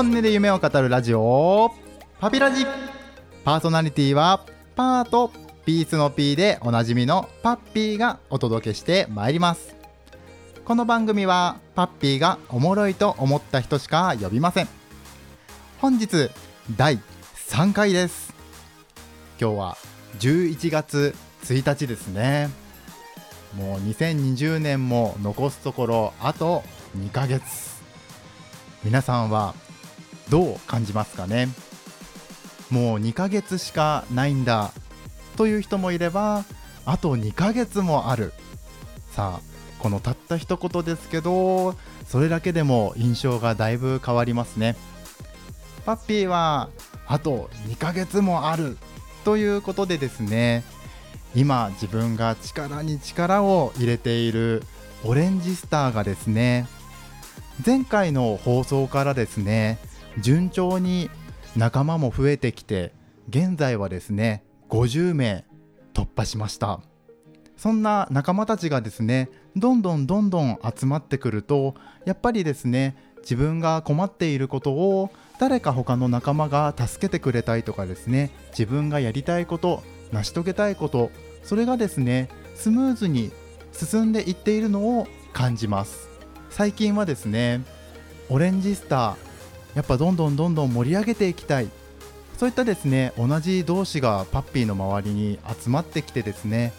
本音で夢を語るラジオ。パピラジ。パーソナリティはパーとピースの P でおなじみのパッピーがお届けしてまいります。この番組はパッピーがおもろいと思った人しか呼びません。本日第3回です。今日は11月1日ですね。もう2020年も残すところあと2ヶ月。皆さんはどう感じますかね。もう2ヶ月しかないんだという人もいればあと2ヶ月もある。さあこのたった一言ですけどそれだけでも印象がだいぶ変わりますね。パッピーはあと2ヶ月もあるということでですね今自分が力に力を入れているオレンジスターがですね前回の放送からですね順調に仲間も増えてきて現在はですね50名突破しました。そんな仲間たちがですねどんどんどんどん集まってくるとやっぱりですね自分が困っていることを誰か他の仲間が助けてくれたいとかですね自分がやりたいこと成し遂げたいことそれがですねスムーズに進んでいっているのを感じます。最近はですねオレンジスターやっぱどんどんどんどん盛り上げていきたい。そういったですね同じ同士がパッピーの周りに集まってきてですね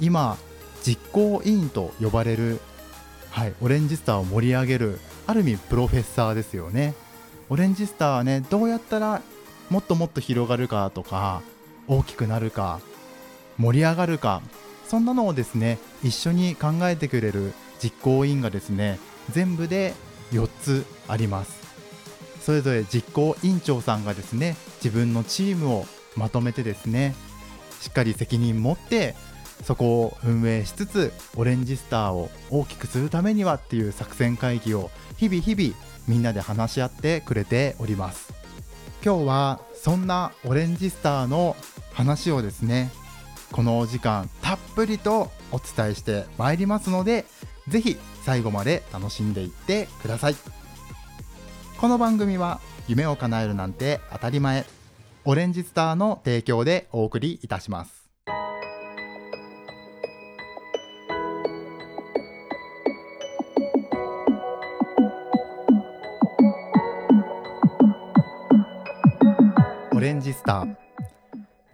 今実行委員と呼ばれる、はい、オレンジスターを盛り上げるある意味プロフェッサーですよね。オレンジスターはねどうやったらもっともっと広がるかとか大きくなるか盛り上がるかそんなのをですね一緒に考えてくれる実行委員がですね全部で4つあります。それぞれ実行委員長さんがですね自分のチームをまとめてですねしっかり責任持ってそこを運営しつつオレンジスターを大きくするためにはっていう作戦会議を日々日々みんなで話し合ってくれております。今日はそんなオレンジスターの話をですねこのお時間たっぷりとお伝えしてまいりますのでぜひ最後まで楽しんでいってください。この番組は夢を叶えるなんて当たり前。オレンジスターの提供でお送りいたします。オレンジスター。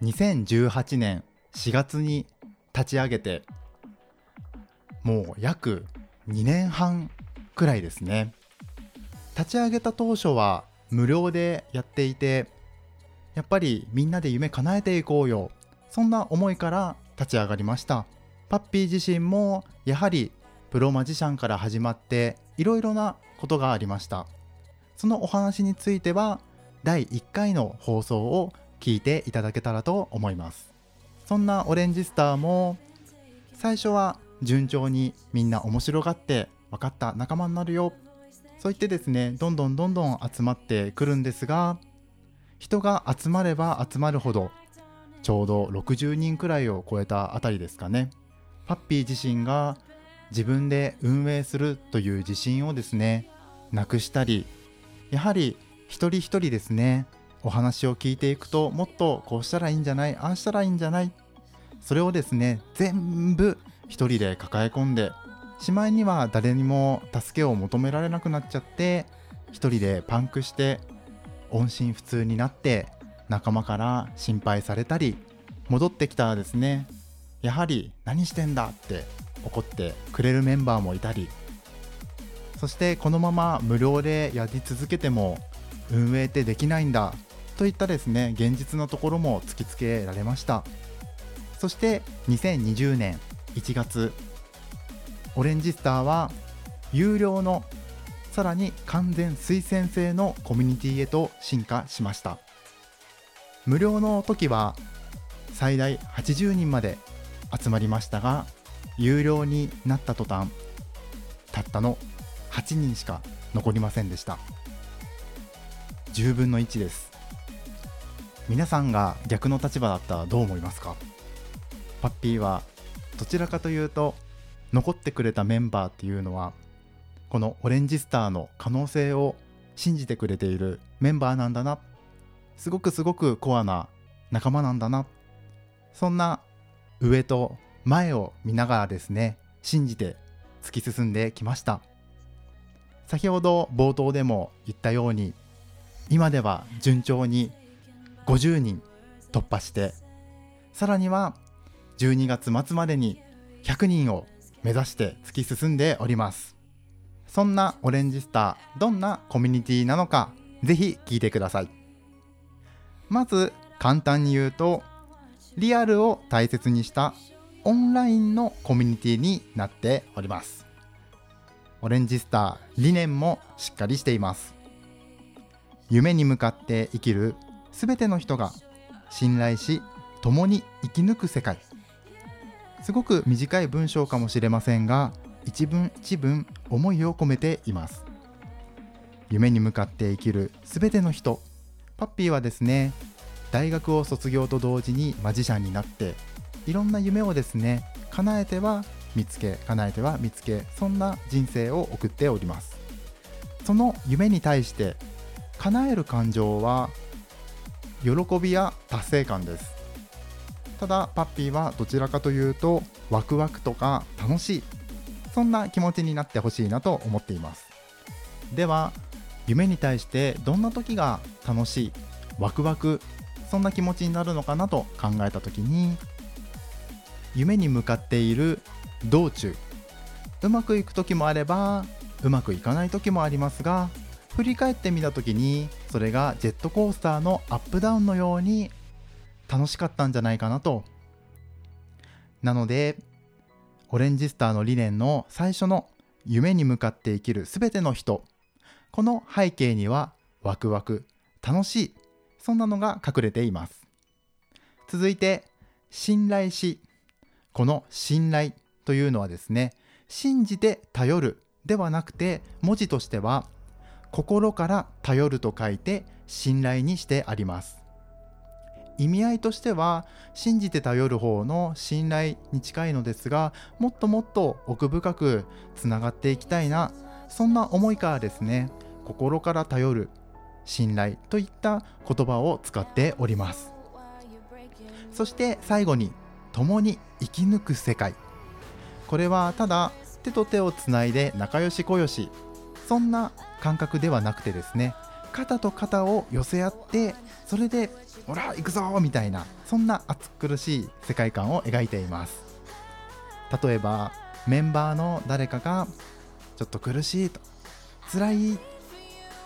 2018年4月に立ち上げてもう約2年半くらいですね。立ち上げた当初は無料でやっていてやっぱりみんなで夢叶えていこうよ。そんな思いから立ち上がりました。パッピー自身もやはりプロマジシャンから始まっていろいろなことがありました。そのお話については第1回の放送を聞いていただけたらと思います。そんなオレンジスターも最初は順調にみんな面白がって分かった仲間になるよ。そう言ってですねどんどんどんどん集まってくるんですが人が集まれば集まるほどちょうど60人くらいを超えたあたりですかね。パッピー自身が自分で運営するという自信をですねなくしたりやはり一人一人ですねお話を聞いていくともっとこうしたらいいんじゃないああしたらいいんじゃないそれをですね全部一人で抱え込んでしまいには誰にも助けを求められなくなっちゃって一人でパンクして音信不通になって仲間から心配されたり戻ってきたらですね。やはり何してんだって怒ってくれるメンバーもいたりそしてこのまま無料でやり続けても運営ってできないんだといったですね現実のところも突きつけられました。そして2020年1月オレンジスターは有料のさらに完全推薦制のコミュニティへと進化しました。無料の時は最大80人まで集まりましたが有料になった途端たったの8人しか残りませんでした。10分の1です。皆さんが逆の立場だったらどう思いますか？パッピーはどちらかというと残ってくれたメンバーっていうのはこのオレンジスターの可能性を信じてくれているメンバーなんだな。すごくすごくコアな仲間なんだな。そんな上と前を見ながらですね信じて突き進んできました。先ほど冒頭でも言ったように今では順調に50人突破してさらには12月末までに100人を目指して突き進んでおります。そんなオレンジスターどんなコミュニティなのかぜひ聞いてください。まず簡単に言うとリアルを大切にしたオンラインのコミュニティになっております。オレンジスター理念もしっかりしています。夢に向かって生きるすべての人が信頼し共に生き抜く世界。すごく短い文章かもしれませんが一文一文思いを込めています。夢に向かって生きるすべての人。パッピーはですね大学を卒業と同時にマジシャンになっていろんな夢をですね叶えては見つけ叶えては見つけそんな人生を送っております。その夢に対して叶える感情は喜びや達成感です。ただパッピーはどちらかというとワクワクとか楽しい。そんな気持ちになってほしいなと思っています。では夢に対してどんな時が楽しい？ワクワク？そんな気持ちになるのかなと考えた時に夢に向かっている道中。うまくいく時もあればうまくいかない時もありますが振り返ってみた時にそれがジェットコースターのアップダウンのように楽しかったんじゃないかなと。なのでオレンジスターの理念の最初の夢に向かって生きる全ての人。この背景にはワクワク楽しいそんなのが隠れています。続いて信頼しこの信頼というのはですね信じて頼るではなくて文字としては心から頼ると書いて信頼にしてあります。意味合いとしては信じて頼る方の信頼に近いのですがもっともっと奥深くつながっていきたいなそんな思いからですね心から頼る信頼といった言葉を使っております。そして最後に共に生き抜く世界。これはただ手と手をつないで仲良しこよしそんな感覚ではなくてですね肩と肩を寄せ合ってそれで「ほら行くぞ!」みたいなそんな暑苦しい世界観を描いています例えばメンバーの誰かがちょっと苦しいと辛い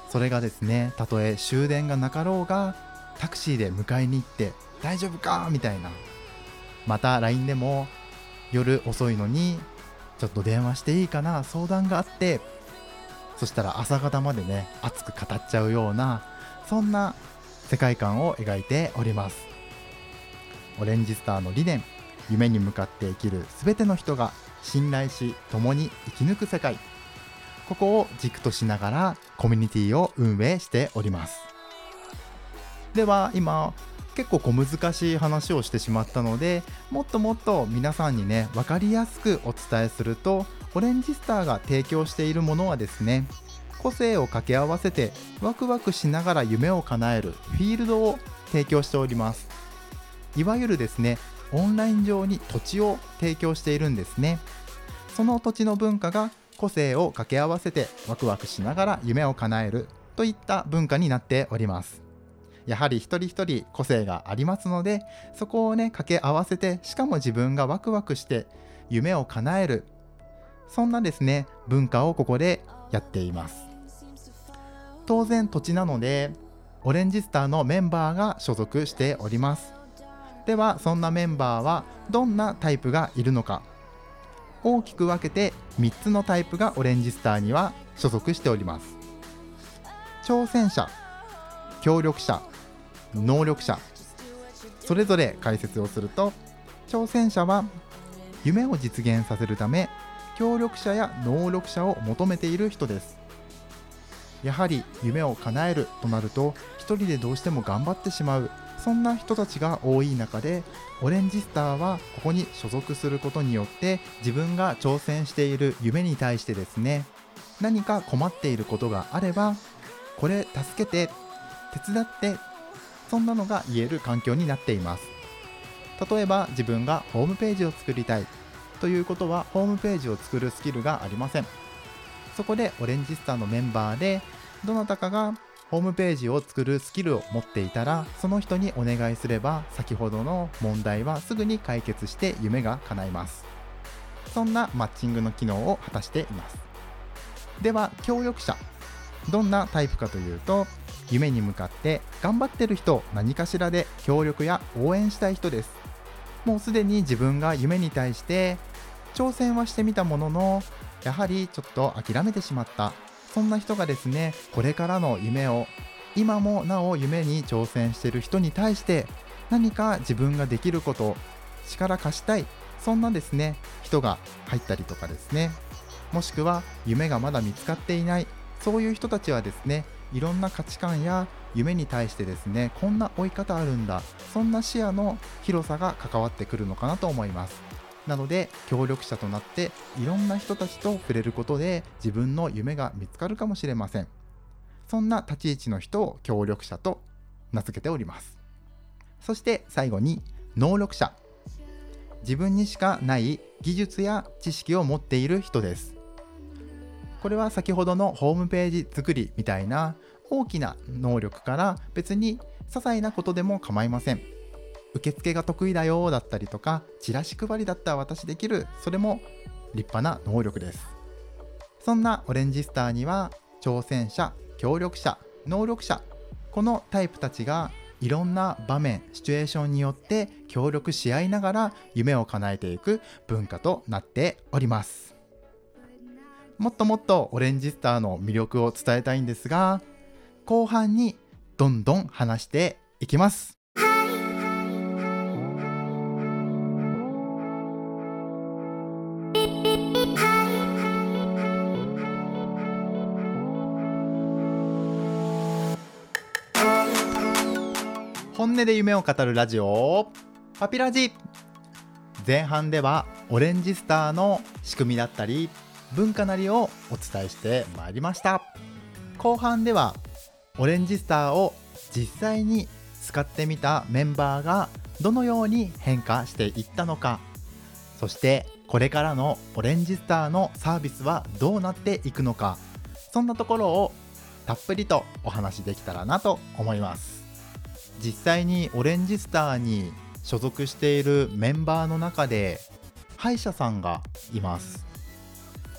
それがですねたとえ終電がなかろうがタクシーで迎えに行って大丈夫かみたいなまた LINE でも夜遅いのにちょっと電話していいかな相談があってそしたら朝方までね熱く語っちゃうようなそんな世界観を描いております。オレンジスターの理念夢に向かって生きる全ての人が信頼し共に生き抜く世界。ここを軸としながらコミュニティを運営しております。では今結構小難しい話をしてしまったのでもっともっと皆さんにね分かりやすくお伝えするとオレンジスターが提供しているものはですね個性を掛け合わせてワクワクしながら夢を叶えるフィールドを提供しております。いわゆるですねオンライン上に土地を提供しているんですね。その土地の文化が個性を掛け合わせてワクワクしながら夢を叶えるといった文化になっております。やはり一人一人個性がありますのでそこをね掛け合わせてしかも自分がワクワクして夢を叶えるそんなですね文化をここでやっています。当然土地なのでオレンジスターのメンバーが所属しております。ではそんなメンバーはどんなタイプがいるのか。大きく分けて3つのタイプがオレンジスターには所属しております。挑戦者協力者能力者。それぞれ解説をすると挑戦者は夢を実現させるため協力者や能力者を求めている人です。やはり夢を叶えるとなると一人でどうしても頑張ってしまうそんな人たちが多い中でオレンジスターはここに所属することによって自分が挑戦している夢に対してですね何か困っていることがあればこれ助けて手伝ってそんなのが言える環境になっています。例えば自分がホームページを作りたい。ということはホームページを作るスキルがありません。そこでオレンジスターのメンバーでどなたかがホームページを作るスキルを持っていたらその人にお願いすれば先ほどの問題はすぐに解決して夢が叶います。そんなマッチングの機能を果たしています。では協力者。どんなタイプかというと夢に向かって頑張ってる人何かしらで協力や応援したい人です。もうすでに自分が夢に対して挑戦はしてみたもののやはりちょっと諦めてしまった。そんな人がですねこれからの夢を今もなお夢に挑戦してる人に対して何か自分ができること力貸したい。そんなですね人が入ったりとかですね。もしくは夢がまだ見つかっていない。そういう人たちはですねいろんな価値観や夢に対してですねこんな追い方あるんだ。そんな視野の広さが関わってくるのかなと思います。なので協力者となっていろんな人たちと触れることで自分の夢が見つかるかもしれません。そんな立ち位置の人を協力者と名付けております。そして最後に能力者。自分にしかない技術や知識を持っている人です。これは先ほどのホームページ作りみたいな大きな能力から別に些細なことでも構いません。受付が得意だよだったりとかチラシ配りだったら私できる。それも立派な能力です。そんなオレンジスターには挑戦者協力者能力者このタイプたちがいろんな場面シチュエーションによって協力し合いながら夢を叶えていく文化となっております。もっともっとオレンジスターの魅力を伝えたいんですが後半にどんどん話していきます。本音で夢を語るラジオパピラジ。前半ではオレンジスターの仕組みだったり文化なりをお伝えしてまいりました。後半ではオレンジスターを実際に使ってみたメンバーがどのように変化していったのか。そしてこれからのオレンジスターのサービスはどうなっていくのか。そんなところをたっぷりとお話できたらなと思います。実際にオレンジスターに所属しているメンバーの中で歯医者さんがいます。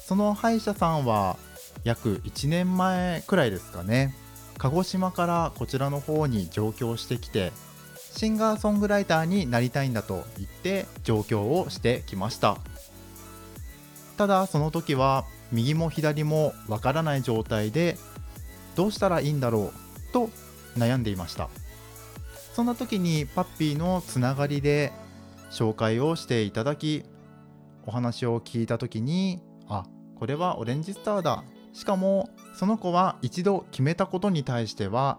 その歯医者さんは約1年前くらいですかね。鹿児島からこちらの方に上京してきてシンガーソングライターになりたいんだと言って上京をしてきました。ただその時は右も左もわからない状態でどうしたらいいんだろうと悩んでいました。そんな時にパッピーのつながりで紹介をしていただきお話を聞いた時にこれはオレンジスターだ。しかもその子は一度決めたことに対しては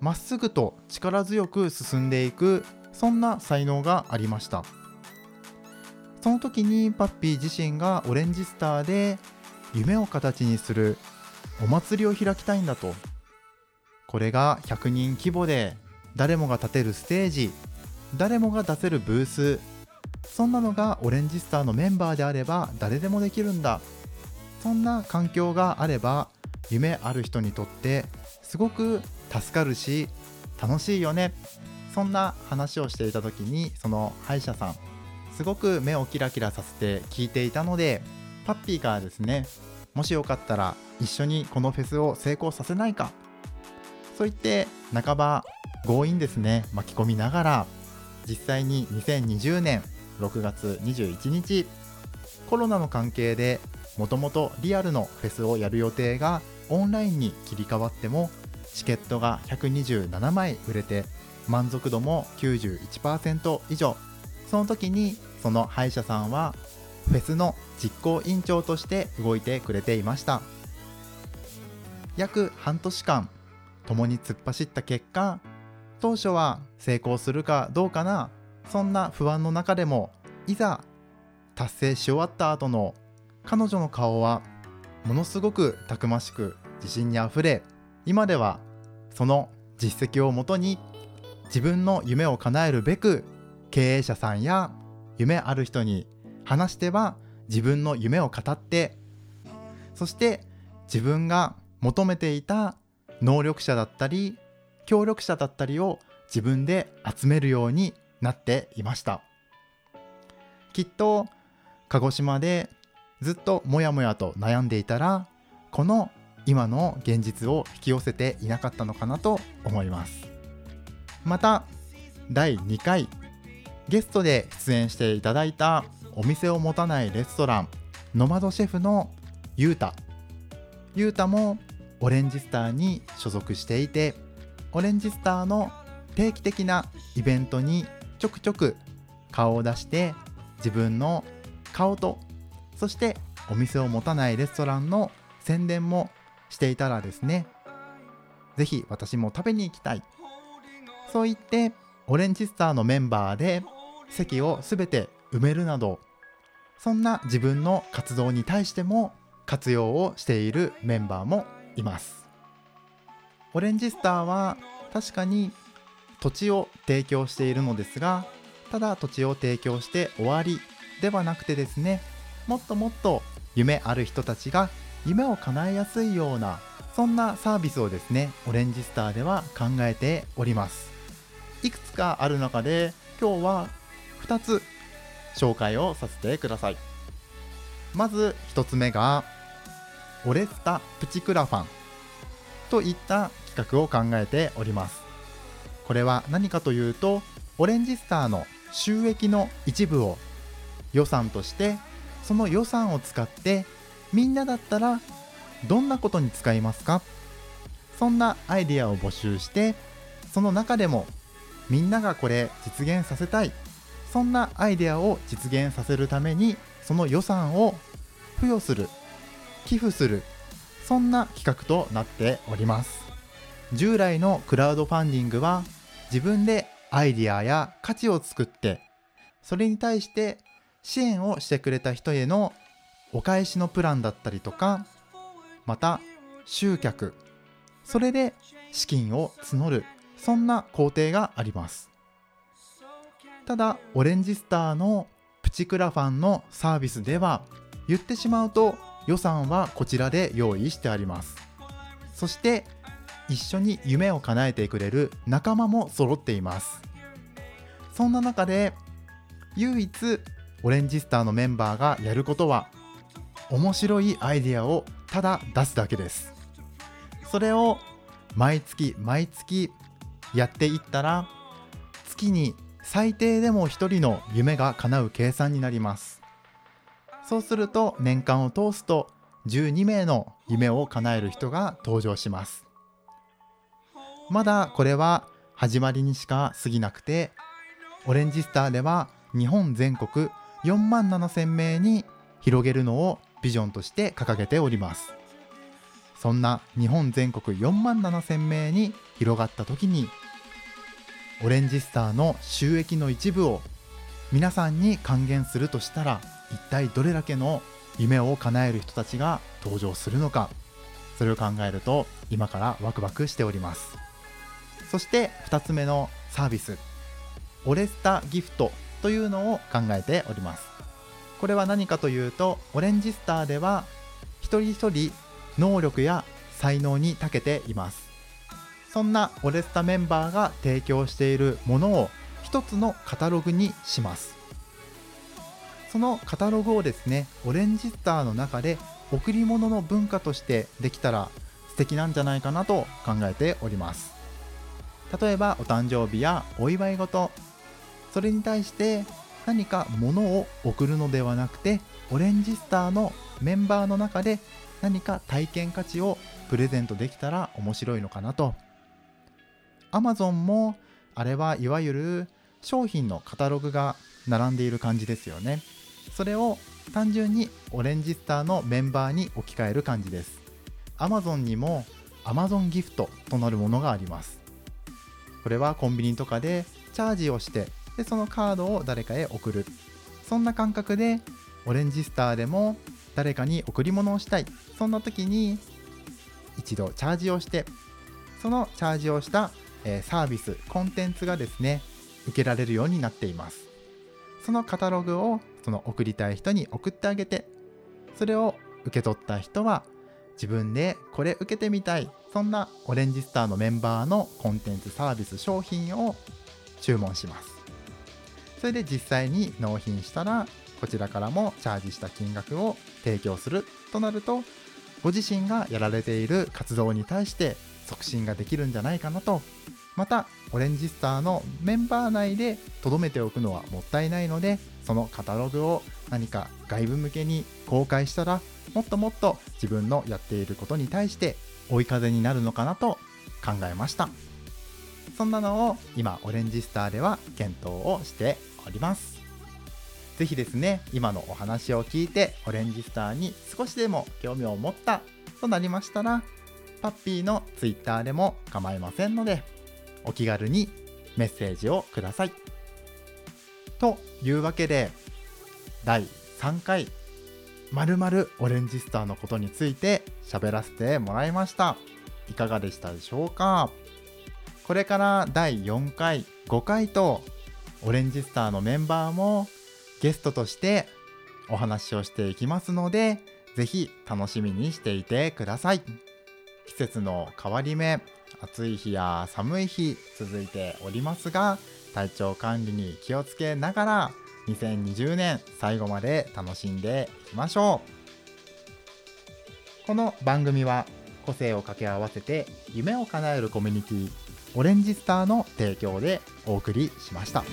まっすぐと力強く進んでいくそんな才能がありました。その時にパッピー自身がオレンジスターで夢を形にするお祭りを開きたいんだと。これが100人規模で誰もが立てるステージ誰もが出せるブースそんなのがオレンジスターのメンバーであれば誰でもできるんだ。そんな環境があれば夢ある人にとってすごく助かるし楽しいよね。そんな話をしていた時にその歯医者さんすごく目をキラキラさせて聞いていたのでパッピーからですねもしよかったら一緒にこのフェスを成功させないか。そう言って半ば強引ですね巻き込みながら実際に2020年6月21日コロナの関係でもともとリアルのフェスをやる予定がオンラインに切り替わってもチケットが127枚売れて満足度も91%以上。その時にその歯医者さんはフェスの実行委員長として動いてくれていました。約半年間共に突っ走った結果当初は成功するかどうかなそんな不安の中でもいざ達成し終わった後の彼女の顔はものすごくたくましく自信にあふれ今ではその実績をもとに自分の夢を叶えるべく経営者さんや夢ある人に話しては自分の夢を語ってそして自分が求めていた能力者だったり協力者だったりを自分で集めるようになっていました。きっと鹿児島でずっともやもやと悩んでいたらこの今の現実を引き寄せていなかったのかなと思います。また第2回ゲストで出演していただいたお店を持たないレストランノマドシェフのゆうたゆうたもオレンジスターに所属していてオレンジスターの定期的なイベントにちょくちょく顔を出して自分の顔とそしてお店を持たないレストランの宣伝もしていたらですねぜひ私も食べに行きたい。そう言ってオレンジスターのメンバーで席を全て埋めるなどそんな自分の活動に対しても活用をしているメンバーもいます。オレンジスターは確かに土地を提供しているのですがただ土地を提供して終わりではなくてですねもっともっと夢ある人たちが夢を叶えやすいようなそんなサービスをですねオレンジスターでは考えております。いくつかある中で今日は2つ紹介をさせてください。まず1つ目がオレスタプチクラファンといった企画を考えております。これは何かというとオレンジスターの収益の一部を予算としてその予算を使ってみんなだったらどんなことに使いますか？そんなアイデアを募集してその中でもみんながこれ実現させたい。そんなアイデアを実現させるためにその予算を付与する寄付するそんな企画となっております。従来のクラウドファンディングは自分でアイデアや価値を作ってそれに対して支援をしてくれた人へのお返しのプランだったりとかまた集客それで資金を募るそんな工程があります。ただオレンジスターのプチクラファンのサービスでは言ってしまうと予算はこちらで用意してあります。そして一緒に夢を叶えてくれる仲間も揃っています。そんな中で唯一オレンジスターのメンバーがやることは面白いアイデアをただ出すだけです。それを毎月毎月やっていったら月に最低でも1人の夢が叶う計算になります。そうすると年間を通すと12名の夢を叶える人が登場します。まだこれは始まりにしか過ぎなくてオレンジスターでは日本全国4万7千名に広げるのをビジョンとして掲げております。そんな日本全国4万7千名に広がった時にオレンジスターの収益の一部を皆さんに還元するとしたら一体どれだけの夢を叶える人たちが登場するのかそれを考えると今からワクワクしております。そして2つ目のサービスオレスタギフト。というのを考えております。これは何かというとオレンジスターでは一人一人能力や才能に長けています。そんなオレスタメンバーが提供しているものを一つのカタログにします。そのカタログをですねオレンジスターの中で贈り物の文化としてできたら素敵なんじゃないかなと考えております。例えばお誕生日やお祝い事。それに対して何か物を送るのではなくてオレンジスターのメンバーの中で何か体験価値をプレゼントできたら面白いのかなと。Amazon もあれはいわゆる商品のカタログが並んでいる感じですよね。それを単純にオレンジスターのメンバーに置き換える感じです。Amazon にも Amazon ギフトとなるものがあります。これはコンビニとかでチャージをしてでそのカードを誰かへ送る。そんな感覚でオレンジスターでも誰かに贈り物をしたい。そんな時に一度チャージをしてそのチャージをした、え、サービスコンテンツがですね受けられるようになっています。そのカタログをその送りたい人に送ってあげてそれを受け取った人は自分でこれ受けてみたい。そんなオレンジスターのメンバーのコンテンツサービス商品を注文します。それで実際に納品したらこちらからもチャージした金額を提供するとなるとご自身がやられている活動に対して促進ができるんじゃないかなと。またオレンジスターのメンバー内で留めておくのはもったいないのでそのカタログを何か外部向けに公開したらもっともっと自分のやっていることに対して追い風になるのかなと考えました。そんなのを今オレンジスターでは検討をしております。是非ですね今のお話を聞いてオレンジスターに少しでも興味を持ったとなりましたらパッピーの Twitter でも構いませんのでお気軽にメッセージをください。というわけで第3回まるまるオレンジスターのことについて喋らせてもらいました。いかがでしたでしょうか？これから第4回5回とオレンジスターのメンバーもゲストとしてお話をしていきますのでぜひ楽しみにしていてください。季節の変わり目暑い日や寒い日続いておりますが体調管理に気をつけながら2020年最後まで楽しんでいきましょう。この番組は個性を掛け合わせて夢を叶えるコミュニティオレンジスターの提供でお送りしました。